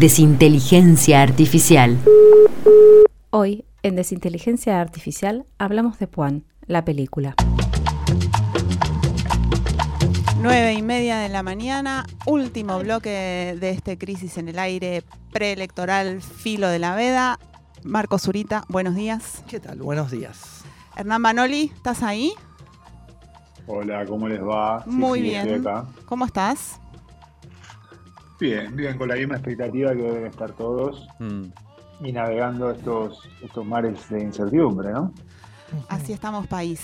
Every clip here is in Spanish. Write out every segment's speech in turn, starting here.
Desinteligencia Artificial. Hoy, en Desinteligencia Artificial, hablamos de Puan, la película. 9 y media de la mañana, último bloque de este crisis en el aire preelectoral filo de la veda. Marco Zurita, buenos días. ¿Qué tal? Buenos días. Hernán Manoli, ¿estás ahí? Hola, ¿cómo les va? Sí, Muy sí, bien. acá. ¿Cómo estás? Bien, bien, con la misma expectativa que deben estar todos y navegando estos, estos mares de incertidumbre, ¿no? Así estamos, país.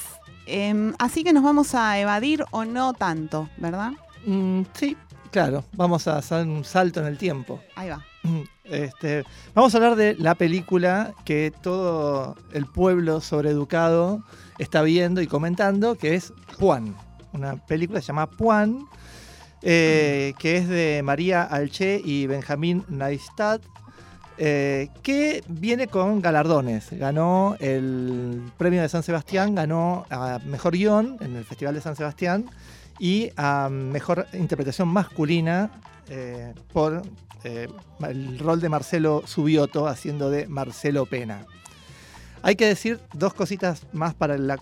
Em, así que nos vamos a evadir o no tanto, ¿verdad? Mm, sí, claro. Vamos a hacer un salto en el tiempo. Ahí va. Este, vamos a hablar de la película que todo el pueblo sobreeducado está viendo y comentando, que es Puan. Una película que se llama Puan, eh, que es de María Alché y Benjamín Neistat, eh, que viene con galardones. Ganó el premio de San Sebastián, ganó a Mejor Guión en el Festival de San Sebastián y a Mejor Interpretación Masculina eh, por el rol de Marcelo Subioto haciendo de Marcelo Pena. Hay que decir dos cositas más para la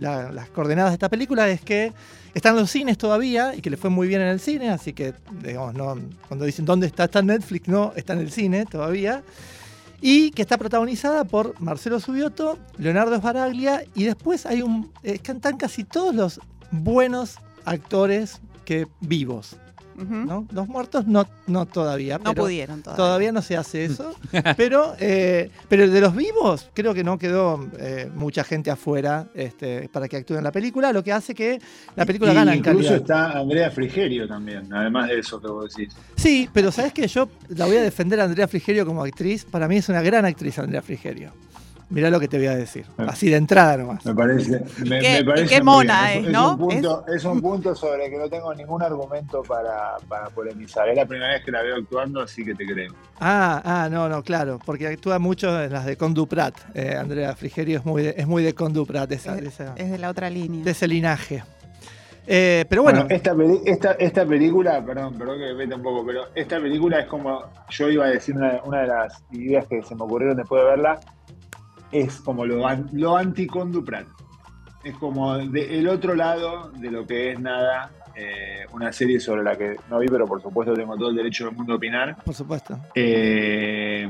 la- las coordenadas de esta película, es que está en los cines todavía y que le fue muy bien en el cine, así que digamos, no, cuando dicen dónde está, está Netflix, no, está en el cine todavía. Y que está protagonizada por Marcelo Subioto, Leonardo Sbaraglia y después hay un. eh, cantan casi todos los buenos actores que vivos. Ujú. ¿no? Los muertos no, no todavía. No pero pudieron todavía. Todavía no se hace eso. pero, eh, pero de los vivos, creo que no quedó eh, mucha gente afuera este, para que actúe en la película, lo que hace que la película Y gana en incluso calidad. está Andrea Frigerio también, además de eso que vos decís. Sí, pero sabes que yo la voy a defender a Andrea Frigerio como actriz. Para mí es una gran actriz Andrea Frigerio. Mirá lo que te voy a decir. Así de entrada nomás. Me parece, me, qué- me parece qué muy mona bien. es, ¿no? un punto, es... un punto sobre el que no tengo ningún argumento para, para polemizar. Es la primera vez que la veo actuando, así que te creo. Ah, ah, no, no, claro, porque actúa mucho en las de Conduprat. Eh, Andrea Frigerio es muy de, es muy de Conduprat, esa- de esa- Es de la otra línea. de ese linaje. Eh, pero bueno, Bueno, esta, esta, esta película, perdón, perdón que me meta un poco, pero esta película es como, yo iba a decir una, una de las ideas que se me ocurrieron después de verla, es como lo, lo anti-Conduprat. Es como de- el otro lado de lo que es nada, eh, una serie sobre la que no vi, pero por supuesto tengo todo el derecho del mundo a opinar. por supuesto. Eh,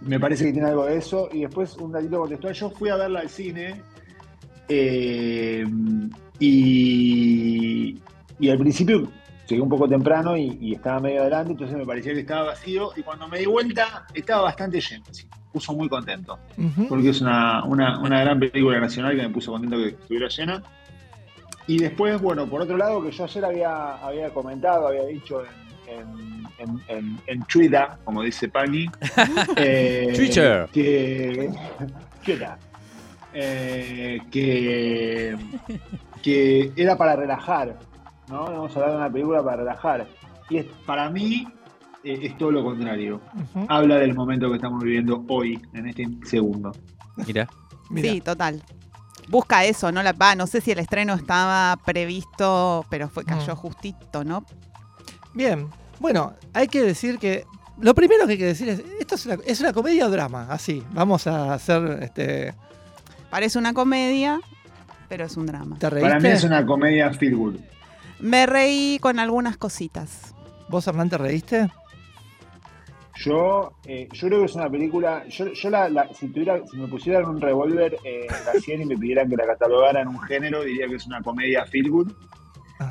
me parece que tiene algo de eso. Y después un datito contextual. Yo fui a verla al cine. eh, y, y al principio llegué un poco temprano y, y estaba medio adelante, entonces me parecía que estaba vacío. Y cuando me di vuelta, estaba bastante lleno. sí. Me puso muy contento. Porque es una, una, una gran película nacional que me puso contento que estuviera llena. Y después, bueno, por otro lado, que yo ayer había, había comentado, había dicho en, en, en, en- en Twitter, como dice Pani, eh, Twitter. que, Twitter, eh, que, que era para relajar, ¿no? Vamos a hablar de una película para relajar. Y es, para mí eh, es todo lo contrario. Habla del momento que estamos viviendo hoy, en este segundo. Mira. Mira. Sí, total. Busca eso, no la va, no sé si el estreno estaba previsto, pero fue cayó Mm. justito, ¿no? Bien, bueno, hay que decir que lo primero que hay que decir es, esto es una, es una comedia o drama, así, vamos a hacer, este, Parece una comedia, pero es un drama. Para mí es una comedia feel good. Me reí con algunas cositas. ¿Vos, Hernán, te reíste? Yo, eh, yo creo que es una película. Yo, yo la, la- si, tuviera, si me pusieran un revólver eh, en la sien y me pidieran que la catalogaran en un género, diría que es una comedia feel good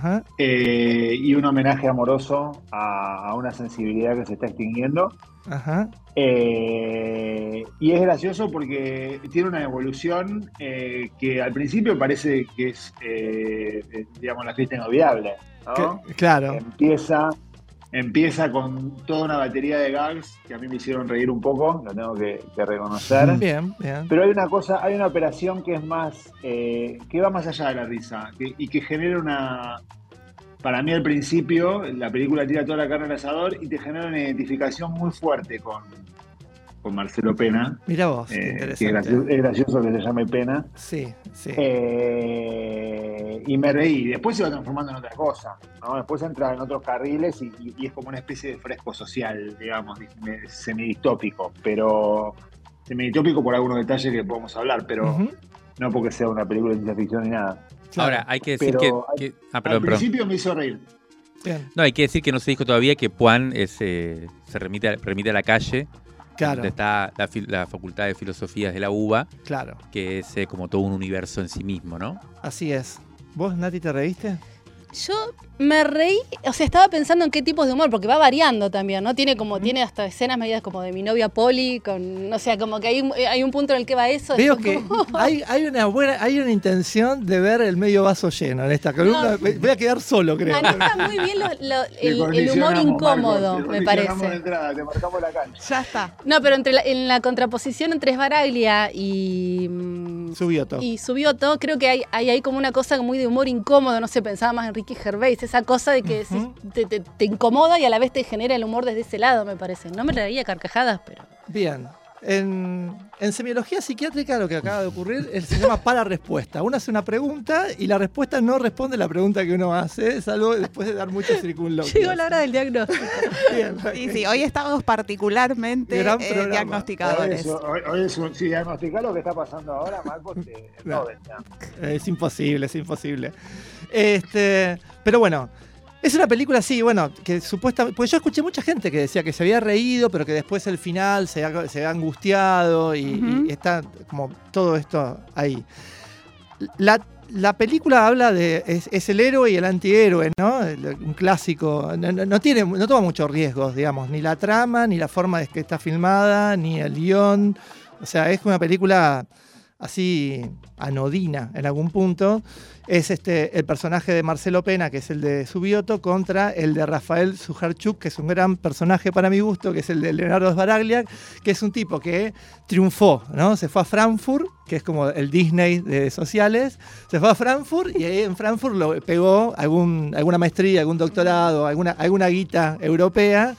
Ajá, eh, y un homenaje amoroso a, a una sensibilidad que se está extinguiendo. ajá, Eh, y es gracioso porque tiene una evolución eh, que al principio parece que es, digamos, la fiesta inolvidable. ¿no? que- claro, Empieza, empieza con toda una batería de gags que a mí me hicieron reír un poco, lo tengo que, que reconocer. Bien, bien. Pero hay una cosa, hay una operación que es más, eh, que va más allá de la risa que- y que genera una, para mí al principio, la película tira toda la carne al asador y te genera una identificación muy fuerte con, con Marcelo Pena. Mira vos, qué eh, que es interesante. gracioso, es gracioso que se llame Pena. Sí, sí. Eh, y me reí. Después se va transformando en otra cosa. ¿no? Después entra en otros carriles y, y- y es como una especie de fresco social, digamos, di- semidistópico. Pero semidistópico por algunos detalles que podemos hablar, pero no porque sea una película de ciencia ficción ni nada. claro, Ahora, hay que decir Pero que, que- Ah, Al perdón, perdón. principio me hizo reír. bien, No, hay que decir que no se dijo todavía que Puan es, eh, se remite a, remite a la calle, claro, donde está la, fil- la Facultad de Filosofías de la UBA, claro. que es eh, como todo un universo en sí mismo, ¿no? Así es. ¿Vos, Nati, te reíste? Yo me reí, o sea, estaba pensando en qué tipos de humor, porque va variando también, ¿no? Tiene como, tiene hasta escenas medidas como de mi novia Polly, con, o sea, como que hay un, hay un punto en el que va eso. Veo es que como- hay, hay una buena, hay una intención de ver el medio vaso lleno en esta columna. No. Voy a quedar solo, creo. Maneja muy bien lo- lo- Te el, el humor incómodo, me parece. entrada, te marcamos la cancha. Ya está. No, pero entre la- en la contraposición entre Sbaraglia y, mm, Subioto. y Subioto, creo que hay, hay, hay como una cosa muy de humor incómodo, no sé, pensaba más en Ricky Gervais, esa cosa de que te, te- te incomoda y a la vez te genera el humor desde ese lado, me parece. No me reía a carcajadas, pero... Bien. En, en semiología psiquiátrica lo que acaba de ocurrir es- se llama para respuesta. Uno hace una pregunta y la respuesta no responde la pregunta que uno hace, salvo después de dar muchos circunloquios. Llegó la hora del diagnóstico. Bien, Sí, sí, hoy estamos particularmente eh, programa. Hoy diagnosticadores. es, hoy- hoy es un- si diagnosticás lo que está pasando ahora, Marcos, te No. Ya. Es imposible, es imposible. Este, pero bueno, es una película así, bueno, que supuestamente. Pues yo escuché mucha gente que decía que se había reído, pero que después el final se había, se había angustiado y, y está como todo esto ahí. La, la película habla de. Es, es el héroe y el antihéroe, ¿no? Un clásico. No, no- no tiene, no toma muchos riesgos, digamos, ni la trama, ni la forma de que está filmada, ni el guion. O sea, es una película así anodina en algún punto, es este el personaje de Marcelo Pena, que es el de Subioto, contra el de Rafael Sujarchuk, que es un gran personaje para mi gusto, que es el de Leonardo Sbaraglia, que es un tipo que triunfó, ¿no? Se fue a Frankfurt, que es como el Disney de sociales, se fue a Frankfurt y ahí en Frankfurt lo pegó algún, alguna maestría, algún doctorado, alguna, alguna guita europea.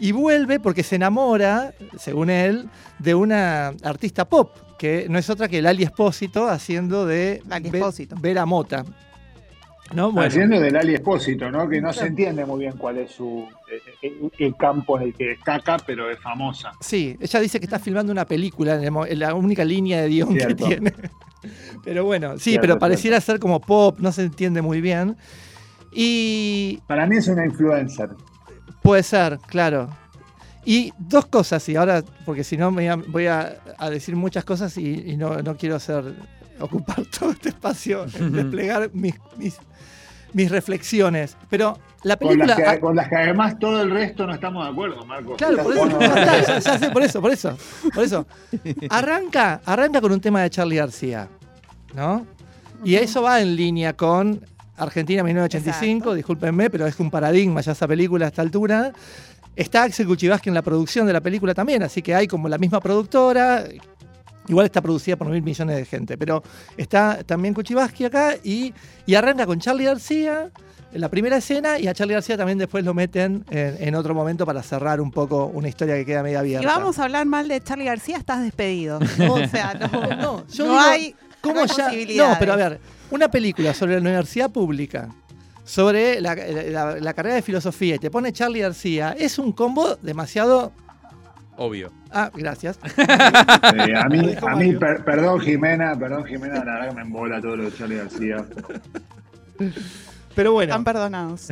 Y vuelve porque se enamora, según él, de una artista pop, que no es otra que Lali Espósito haciendo de Espósito. Vera Mota. ¿No? Bueno, Haciendo del Ali Espósito, ¿no? Que no se entiende muy bien cuál es su eh, el, el campo en el que destaca, pero es famosa. sí, ella dice que está filmando una película en, la única línea de guion que tiene. Pero bueno, sí, Cierto, pero pareciera ser como pop, no se entiende muy bien. Y Para mí es una influencer. Puede ser, claro. Y dos cosas, y ahora, porque si no me voy a, voy a- a decir muchas cosas y, y no, no quiero hacer ocupar todo este espacio en desplegar mis, mis, mis reflexiones. Pero la Con las, película. que, con las que además todo el resto no estamos de acuerdo, Marcos. Claro, por eso, ya- ya sé, por eso, por eso, por eso. Arranca, arranca con un tema de Charlie García, ¿no? Y eso va en línea con Argentina 1985, Exacto. discúlpenme, pero es un paradigma ya esa película a esta altura. Está Axel Kuchibaski en la producción de la película también, así que hay como la misma productora. Igual está producida por mil millones de gente, pero está también Kuchibaski acá y, y arranca con Charlie García en la primera escena y a Charlie García también después lo meten en, en otro momento para cerrar un poco una historia que queda media abierta. vamos a hablar mal de Charlie García, estás despedido. O sea, no, No, yo no digo, hay, ¿Cómo ya? No, pero a ver, una película sobre la universidad pública, sobre la, la- la carrera de filosofía y te pone Charlie García, es un combo demasiado. Obvio. Ah, gracias. a mí, a mí per- perdón Jimena, perdón Jimena, la verdad que me embola todo lo de Charlie García. Pero bueno. Están perdonados.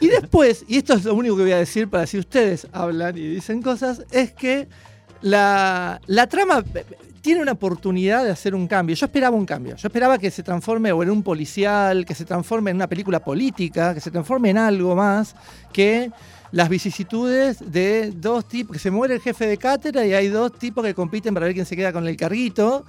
Y después, y esto es lo único que voy a decir para si ustedes hablan y dicen cosas, es que la, la trama tiene una oportunidad de hacer un cambio. Yo esperaba un cambio. Yo esperaba que se transforme o en un policial, que se transforme en una película política, que se transforme en algo más que las vicisitudes de dos tipos, que se muere el jefe de cátedra y hay dos tipos que compiten para ver quién se queda con el carguito.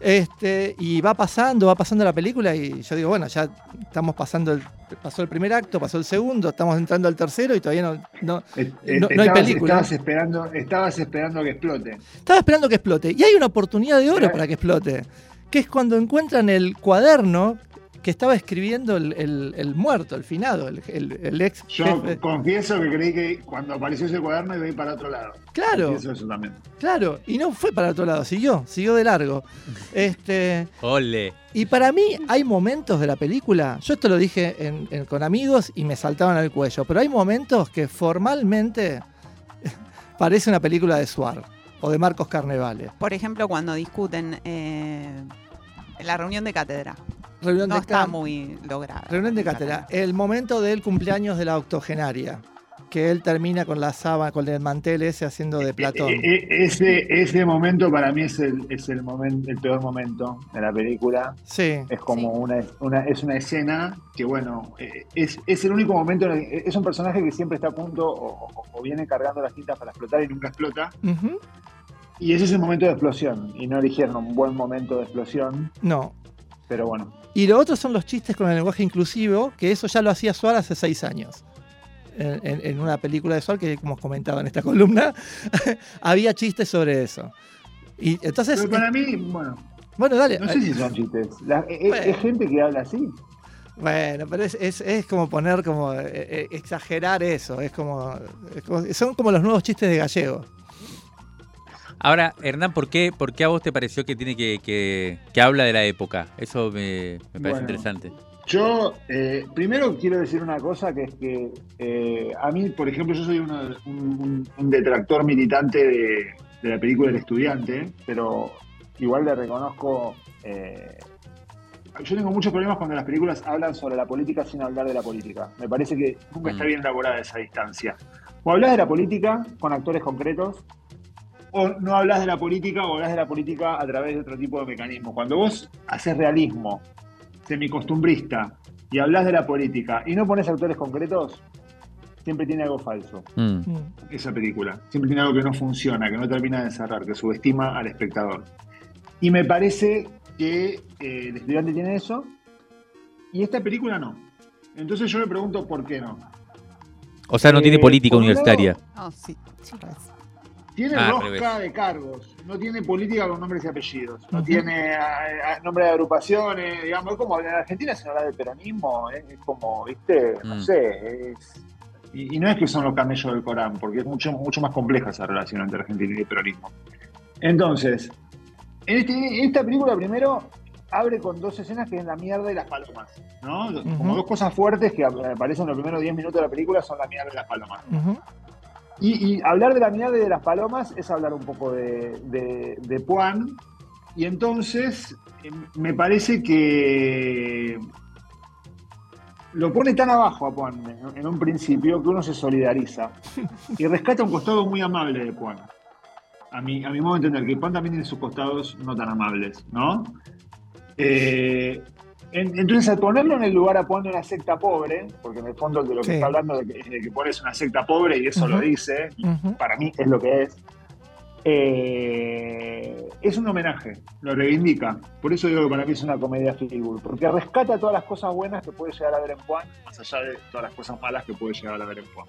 Este, y va pasando, va pasando la película y yo digo, bueno, ya estamos pasando, el, pasó el primer acto, pasó el segundo, estamos entrando al tercero y todavía no, no, Eh, no- no hay estabas- película. Estabas esperando, estabas esperando que explote. Estaba esperando que explote. Y hay una oportunidad de oro para que explote. Que es cuando encuentran el cuaderno que estaba escribiendo el, el- el muerto, el finado, el, el- el ex Yo jefe. confieso que creí que cuando apareció ese cuaderno iba a ir para otro lado. Claro. Confieso eso también. Claro, y no fue para otro lado, siguió, siguió de largo. Este, Ole. y para mí hay momentos de la película, yo esto lo dije en- en- con amigos y me saltaban al cuello, pero hay momentos que formalmente parece una película de Suar o de Marcos Carnevale. Por ejemplo, cuando discuten eh, en la reunión de cátedra. Reunión No de está muy lograda. Reunión de cátedra. El momento del cumpleaños de la octogenaria. Que él termina con la sábana, con el mantel ese haciendo de Platón. E- e- ese, ese momento para mí es el, es el, momento, el peor momento de la película. Sí. Es como una, una- es una escena que, bueno, eh, es, es el único momento. en el- es un personaje que siempre está a punto o, o- o viene cargando las tintas para explotar y nunca explota. Y ese es el momento de explosión. Y no eligieron un buen momento de explosión, No. Pero bueno. Y lo otro son los chistes con el lenguaje inclusivo, que eso ya lo hacía Suar hace seis años. En, en- en una película de Suar que hemos comentado en esta columna, había chistes sobre eso. Y entonces, Pero para mí, bueno, bueno, dale. no sé si son chistes. La- es, Bueno. es gente que habla así. Bueno, pero es, es- es como poner, como eh, eh, exagerar eso. Es como, es como- son como los nuevos chistes de gallego. Ahora, Hernán, ¿por qué, por qué a vos te pareció que tiene que, que, que habla de la época? Eso me, me parece Bueno. interesante. Yo, eh, primero quiero decir una cosa, que es que eh, a mí, por ejemplo, yo soy uno- un, detractor militante de, de la película El Estudiante, pero igual le reconozco... eh, yo tengo muchos problemas cuando las películas hablan sobre la política sin hablar de la política. Me parece que nunca está Mm. bien elaborada esa distancia. O hablas de la política con actores concretos, o no hablas de la política o hablas de la política a través de otro tipo de mecanismos. Cuando vos haces realismo semicostumbrista y hablas de la política y no pones actores concretos, siempre tiene algo falso Mm. esa película. Siempre tiene algo que no funciona, que no termina de cerrar, que subestima al espectador. Y me parece que eh, el estudiante tiene eso y esta película no. Entonces yo me pregunto por qué no. O sea, no tiene Eh, política universitaria. No, sí. Tiene Ah, rosca de cargos, no tiene política con nombres y apellidos, no tiene ah, ah, nombre de agrupaciones, digamos, es como en Argentina se habla de peronismo, eh, es como, viste, no Mm. sé, es- y, y no es que son los camellos del Corán, porque es mucho, mucho más compleja esa relación entre Argentina y el peronismo. Entonces, en, este- en esta película primero abre con dos escenas que es la mierda y las palomas, ¿no? Como dos cosas fuertes que aparecen en los primeros 10 minutos de la película son la mierda y las palomas. Ujú. Y, y hablar de la mierda y de las palomas es hablar un poco de, de, de Puan. Y entonces eh, me parece que lo pone tan abajo a Puan en, un principio que uno se solidariza y rescata un costado muy amable de Puan. A mi, a mi modo de entender, que Puan también tiene sus costados no tan amables, ¿no? Eh, entonces, al ponerlo en el lugar a de una secta pobre, porque en el fondo de lo que Sí. está hablando de que, de que Puan es una secta pobre y eso lo dice, para mí es lo que es. eh, es un homenaje, lo reivindica. Por eso digo que para mí es una comedia good, porque rescata todas las cosas buenas que puede llegar a ver en Juan, más allá de todas las cosas malas que puede llegar a ver en Juan.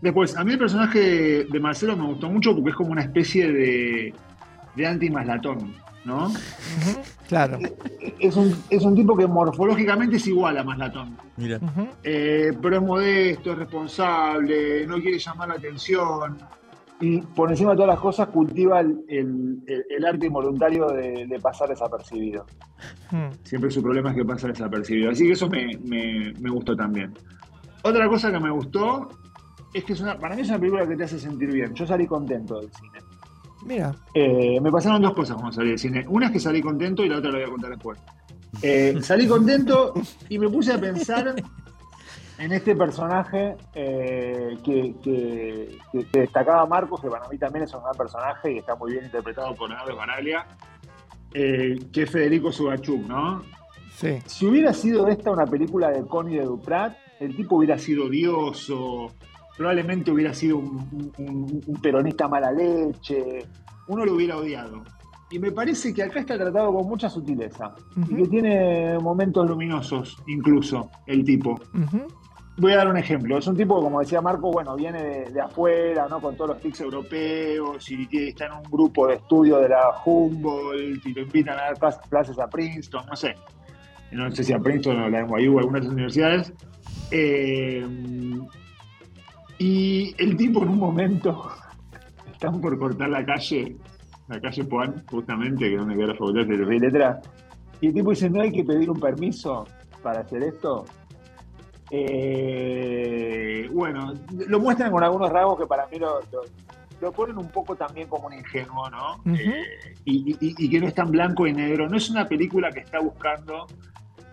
Después, a mí el personaje de Marcelo me gustó mucho porque es como una especie de, de anti-maslatón, ¿no? Claro. Es un, es un tipo que morfológicamente es igual a maslatón. Mira. Eh, pero es modesto, es responsable, no quiere llamar la atención. Y por encima de todas las cosas cultiva el, el- el- el arte involuntario de, de pasar desapercibido. Ujú. Siempre su problema es que pasa desapercibido. Así que eso me, me- me gustó también. Otra cosa que me gustó es que es una, para mí es una película que te hace sentir bien. Yo salí contento del cine. Mira. Eh, me pasaron dos cosas cuando salí del cine. Una es que salí contento y la otra la voy a contar después. Eh, salí contento y me puse a pensar en este personaje eh, que, que- que- que destacaba Marcos, que para mí también es un gran personaje y está muy bien interpretado por Leonardo Baraglia, eh, que es Federico Subachuk, ¿no? Sí. Si hubiera sido esta una película de Connie de Duprat, el tipo hubiera sido odioso, probablemente hubiera sido un, un- un peronista mala leche, uno lo hubiera odiado. y me parece que acá está tratado con mucha sutileza. Y que tiene momentos luminosos, incluso, el tipo. Voy a dar un ejemplo. Es un tipo, como decía Marco, bueno, viene de, de afuera, ¿no? Con todos los tics europeos y que está en un grupo de estudio de la Humboldt y lo invitan a dar clas- clases a Princeton, no sé. No sé si a Princeton o a la NYU o algunas de universidades. Eh, y el tipo en un momento están por cortar la calle, la calle Puan, justamente, que es donde queda la facultad de Filosofía y Letras. Y el tipo dice, no hay que pedir un permiso para hacer esto. Eh, bueno, lo muestran con algunos rasgos que para mí lo, lo- lo ponen un poco también como un ingenuo, ¿no? Eh, y, y- y que no es tan blanco y negro. No es una película que está buscando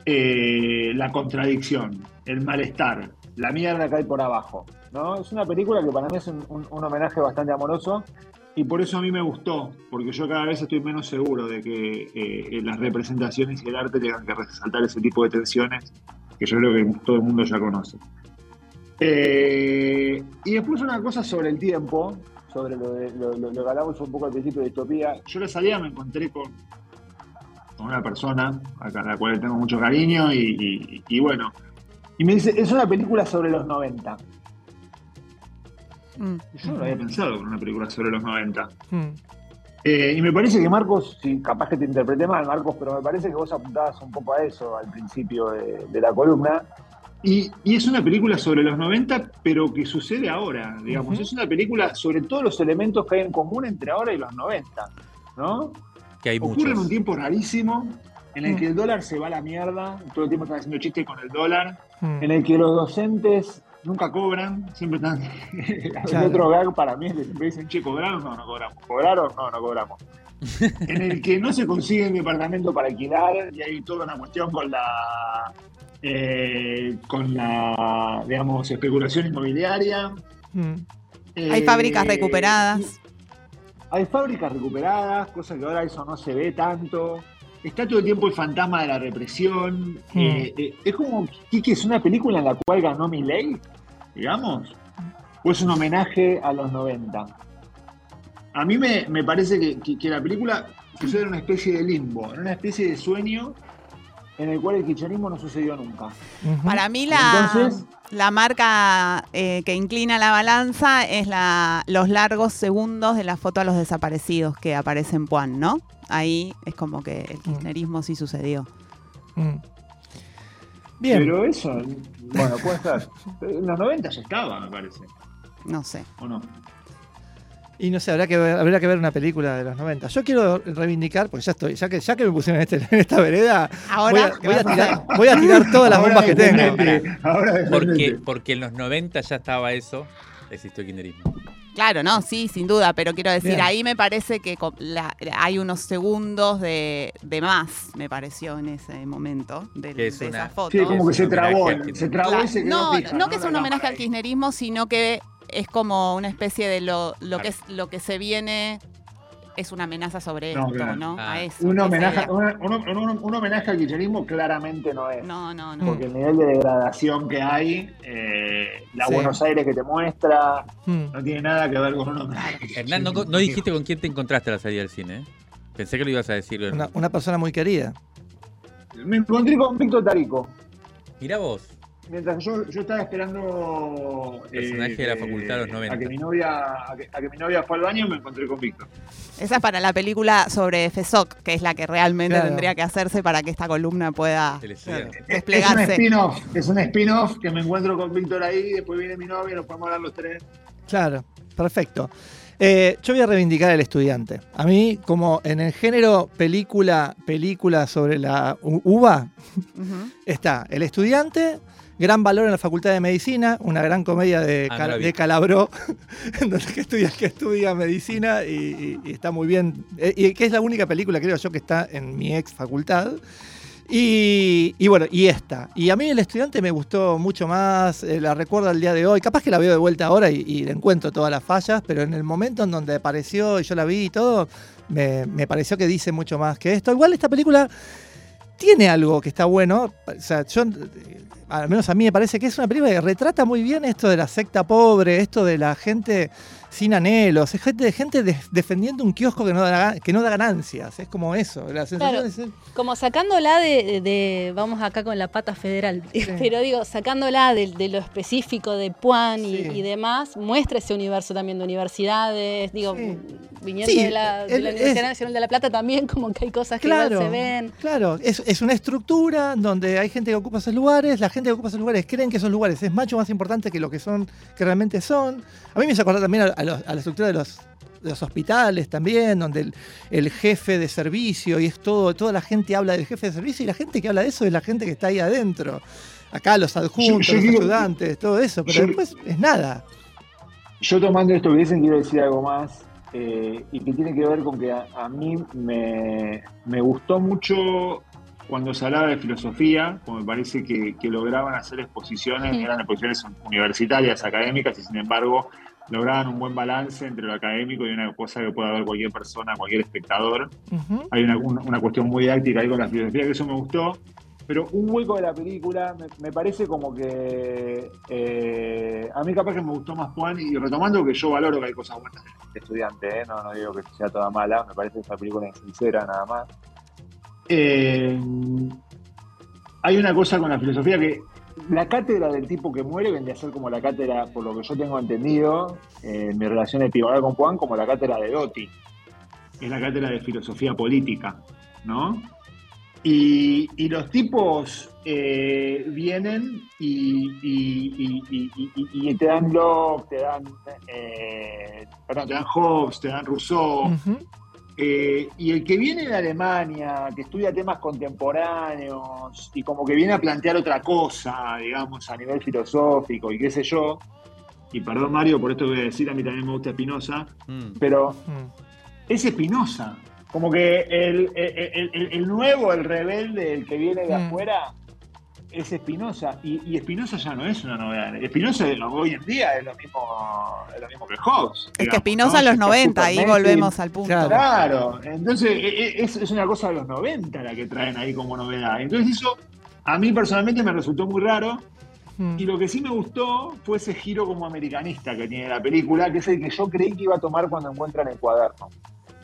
eh, la contradicción, el malestar, la mierda que hay por abajo, ¿no? Es una película que para mí es un, un- homenaje bastante amoroso y por eso a mí me gustó, porque yo cada vez estoy menos seguro de que eh, las representaciones y el arte tengan que resaltar ese tipo de tensiones que yo creo que todo el mundo ya conoce. Eh, y después una cosa sobre el tiempo, sobre lo que hablamos un poco al principio de distopía. Yo la salida me encontré con, con una persona a la cual tengo mucho cariño y, y- y bueno, y me dice, es una película sobre los 90. Mm. Yo no lo había pensado con una película sobre los 90. Mm. Eh, y me parece que Marcos, sí, capaz que te interpreté mal, Marcos, pero me parece que vos apuntabas un poco a eso al principio de, de la columna. Y, y es una película sobre los 90, pero que sucede ahora, digamos. Es una película sobre todos los elementos que hay en común entre ahora y los 90, ¿no? Que hay Ocurre en un tiempo rarísimo, en el Mm. que el dólar se va a la mierda, todo el tiempo están haciendo chistes con el dólar, Mm. en el que los docentes nunca cobran, siempre están... El otro gag para mí es que siempre dicen, che, ¿cobraron? No, no cobramos. ¿Cobraron? No, no cobramos. en el que no se consigue un departamento para alquilar y hay toda una cuestión con la... eh, con la, digamos, especulación inmobiliaria. Mm. Hay Eh, fábricas recuperadas. Hay fábricas recuperadas, cosa que ahora eso no se ve tanto. Está todo el tiempo el fantasma de la represión. Hmm. Eh, eh, es como, que es una película en la cual ganó ley, digamos. O es un homenaje a los 90. A mí me, me parece que, que- que la película sucede en una especie de limbo, en una especie de sueño en el cual el kirchnerismo no sucedió nunca. Para mí la, Entonces- la marca eh, que inclina la balanza es la, los largos segundos de la foto a los desaparecidos que aparece en Puan, ¿no? Ahí es como que el kirchnerismo sí sucedió. Mm. Bien. Pero eso, bueno, puede ser. En los 90 ya estaba, me parece. No sé. ¿O no? Y no sé, habrá que ver, habrá que ver una película de los 90. Yo quiero reivindicar, porque ya estoy, ya que, ya que me pusieron en, este- en esta vereda, Ahora, voy, a, voy a tirar, voy a tirar todas las Ahora bombas que tengo. Ahora Porque, porque en los 90 ya estaba eso, existió el kirchnerismo. Claro, no, sí, sin duda, pero quiero decir, Bien. ahí me parece que la- hay unos segundos de, de más, me pareció en ese momento de, de una- esa foto. Sí, como que se trabó, se trabó Claro, y se quedó no, fija, no que es un homenaje al kirchnerismo, sino que es como una especie de lo, lo que es lo que se viene es una amenaza sobre No, esto, claro. ¿no? Ah. A eso. Un homenaje, un, un- un- un homenaje al kirchnerismo claramente no es. No, no, no. Porque el nivel de degradación que hay, eh, la Sí. Buenos Aires que te muestra, Mm. no tiene nada que ver con un homenaje. al Hernán, no, no dijiste con quién te encontraste a la salida del cine. ¿eh? Pensé que lo ibas a decir. Una, una persona muy querida. Me encontré con Víctor Tarico. Mira vos. Mientras yo, yo estaba esperando eh, Personaje de la facultad de los 90. A que, mi novia, a, que, a que mi novia fue al baño, me encontré con Víctor. Esa es para la película sobre FESOC, que es la que realmente Claro. tendría que hacerse para que esta columna pueda. Es un desplegarse. spin-off, es un spin-off que me encuentro con Víctor ahí, después viene mi novia, nos podemos hablar los tres. Claro, perfecto. Eh, yo voy a reivindicar al estudiante. A mí, como en el género película, película sobre la uva, está El estudiante, Gran Valor en la Facultad de Medicina, una gran comedia de, Ah, Cal- de Calabró, en donde que estudia, que estudia medicina y, y- y está muy bien. Eh, y que es la única película, creo yo, que está en mi ex facultad. Y, y bueno, y esta. Y a mí el estudiante me gustó mucho más, eh, la recuerdo al día de hoy. Capaz que la veo de vuelta ahora y, y le encuentro todas las fallas, pero en el momento en donde apareció y yo la vi y todo, me, me pareció que dice mucho más que esto. Igual esta película tiene algo que está bueno. O sea, yo al menos a mí me parece que es una película que retrata muy bien esto de la secta pobre, esto de la gente sin anhelos, es gente, gente de- defendiendo un kiosco que no, da, que no da ganancias, es como eso, la sensación Claro. es- Como sacándola de, de- vamos acá con la pata federal, pero digo, sacándola de, de lo específico de Puan y, Sí. y demás, muestra ese universo también de universidades, digo, Sí. viniendo de, la, de el- la es- Universidad Nacional de La Plata también, como que hay cosas que igual se ven. claro, es, es una estructura donde hay gente que ocupa esos lugares, la gente que ocupa esos lugares creen que esos lugares es mucho más importante que lo que son, que realmente son. A mí me hizo acordar también a, a los- a la estructura de los, de los hospitales también, donde el, el jefe de servicio y es todo, toda la gente habla del jefe de servicio y la gente que habla de eso es la gente que está ahí adentro. Acá los adjuntos, Yo- yo los quiero- ayudantes, todo eso, pero yo- después es nada. Yo tomando esto que dicen, quiero decir algo más, eh, y que tiene que ver con que a, a mí me, me gustó mucho cuando se hablaba de filosofía, como me parece que, que lograban hacer exposiciones, eran exposiciones universitarias, académicas, y sin embargo lograban un buen balance entre lo académico y una cosa que pueda ver cualquier persona, cualquier espectador. Hay una, una- una cuestión muy didáctica ahí con la filosofía, que eso me gustó. Pero un hueco de la película me, me parece como que eh, a mí capaz que me gustó más Juan y retomando que yo valoro que hay cosas buenas de estudiante, ¿eh? no, no digo que sea toda mala, me parece que esta película es sincera nada más. Eh, hay una cosa con la filosofía que la cátedra del tipo que muere vendría a ser como la cátedra, por lo que yo tengo entendido, eh, en mi relación epigonal con Juan, como la cátedra de Dotti. Es la cátedra de filosofía política, ¿no? Y, y los tipos eh, vienen y, y- y- y- y- y te dan Locke, te dan, eh, perdón, te dan Hobbes, te dan Rousseau. Eh, y el que viene de Alemania, que estudia temas contemporáneos y como que viene a plantear otra cosa, digamos, a nivel filosófico y qué sé yo, y perdón Mario por esto que voy a decir, a mí también me gusta Spinoza, Mm. pero Mm. es Spinoza. Como que el, el- el- el nuevo, el rebelde, el que viene de Mm. afuera, es Spinoza. Y, y Spinoza ya no es una novedad. Spinoza hoy en día es lo mismo, es lo mismo que Hobbes. Es que Spinoza ¿no? en los Está 90, ahí volvemos al punto. Claro. Entonces e- e- es, es una cosa de los 90 la que traen ahí como novedad. Entonces eso a mí personalmente me resultó muy raro Mm. y lo que sí me gustó fue ese giro como americanista que tiene la película, que es el que yo creí que iba a tomar cuando encuentran el cuaderno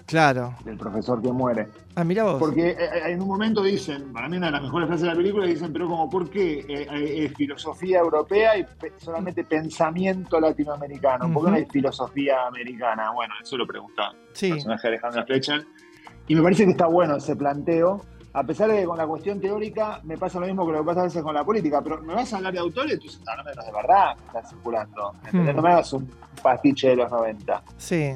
Claro. del profesor que muere. Ah, mira vos. Porque eh, eh, en un momento dicen, para mí una de las mejores frases de la película, dicen, pero como, ¿por qué eh, eh, es filosofía europea y pe- solamente pensamiento latinoamericano? ¿Por qué no hay filosofía americana? Bueno, eso lo preguntaba Sí. el personaje de Alejandra Fletcher. Y me parece que está bueno ese planteo, a pesar de que con la cuestión teórica me pasa lo mismo que lo que pasa a veces con la política, pero me vas a hablar de autores, entonces hablame de los de verdad que están circulando. ¿entendés? Hmm. No me hagas un pastiche de los 90. Sí.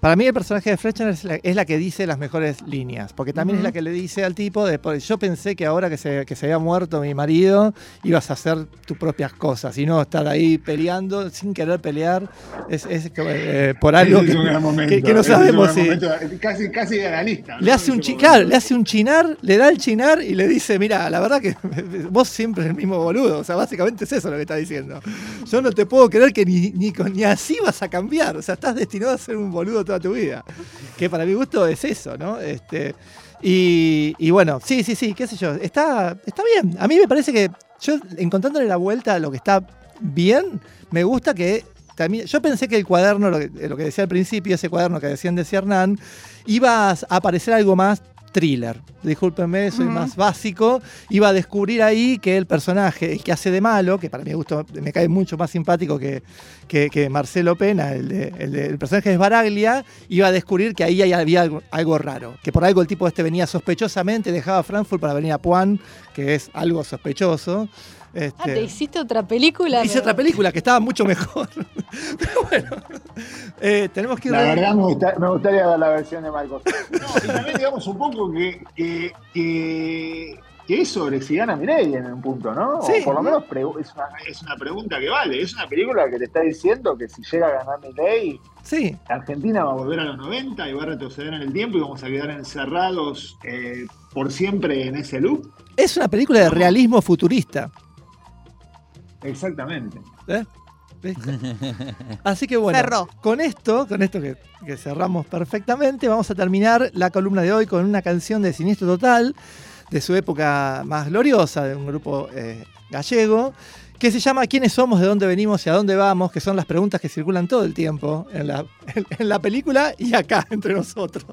Para mí el personaje de Fletcher es la, es la que dice las mejores líneas, porque también es la que le dice al tipo, de, "Por- yo pensé que ahora que se, que se había muerto mi marido, ibas a hacer tus propias cosas y no estar ahí peleando sin querer pelear, es, es como, eh, por algo que, momento, no sabemos si... momento, casi, casi de analista. Le hace, un chi- claro, le hace un chinar, le da el chinar y le dice, mira, la verdad que vos siempre es el mismo boludo. O sea, básicamente es eso lo que está diciendo. Yo no te puedo creer que ni, ni, ni así vas a cambiar. O sea, estás destinado a ser un boludo toda tu vida. Que para mi gusto es eso, ¿no? Este, y, y bueno, sí, sí, sí, qué sé yo. Está, está bien. A mí me parece que yo, encontrándole la vuelta a lo que está bien, me gusta que también, yo pensé que el cuaderno, lo que, lo que decía al principio, ese cuaderno que decían de Hernán, iba a aparecer algo más thriller. Discúlpenme, soy Ujú. más básico. Iba a descubrir ahí que el personaje, el que hace de malo, que para mi gusto me cae mucho más simpático que, que, que Marcelo Pena, el, de- el, de- el personaje de Baraglia, iba a descubrir que ahí había algo, algo raro. Que por algo el tipo este venía sospechosamente, dejaba Frankfurt para venir a Puan, que es algo sospechoso. Ah, Este, ¿te hiciste otra película? Hice otra película que estaba mucho mejor. Pero bueno, eh, tenemos que ir. La verdad me, gusta- me gustaría ver la versión de Marcos. No, y también digamos un poco que, que, que, que es sobre si gana Mireille en un punto, ¿no? Sí. O por lo menos pre- es, una, es una pregunta que vale. Es una película que te está diciendo que si llega a ganar Mireille, Sí, Argentina va a volver a los 90 y va a retroceder en el tiempo y vamos a quedar encerrados eh, por siempre en ese loop. es una película de realismo futurista. Exactamente. ¿eh? ¿Viste? Así que bueno, Cerró. con esto, con esto que, que cerramos perfectamente, vamos a terminar la columna de hoy con una canción de Siniestro Total, de su época más gloriosa, de un grupo eh, gallego, que se llama ¿Quiénes somos, de dónde venimos y a dónde vamos? Que son las preguntas que circulan todo el tiempo en la, en- en la película y acá entre nosotros.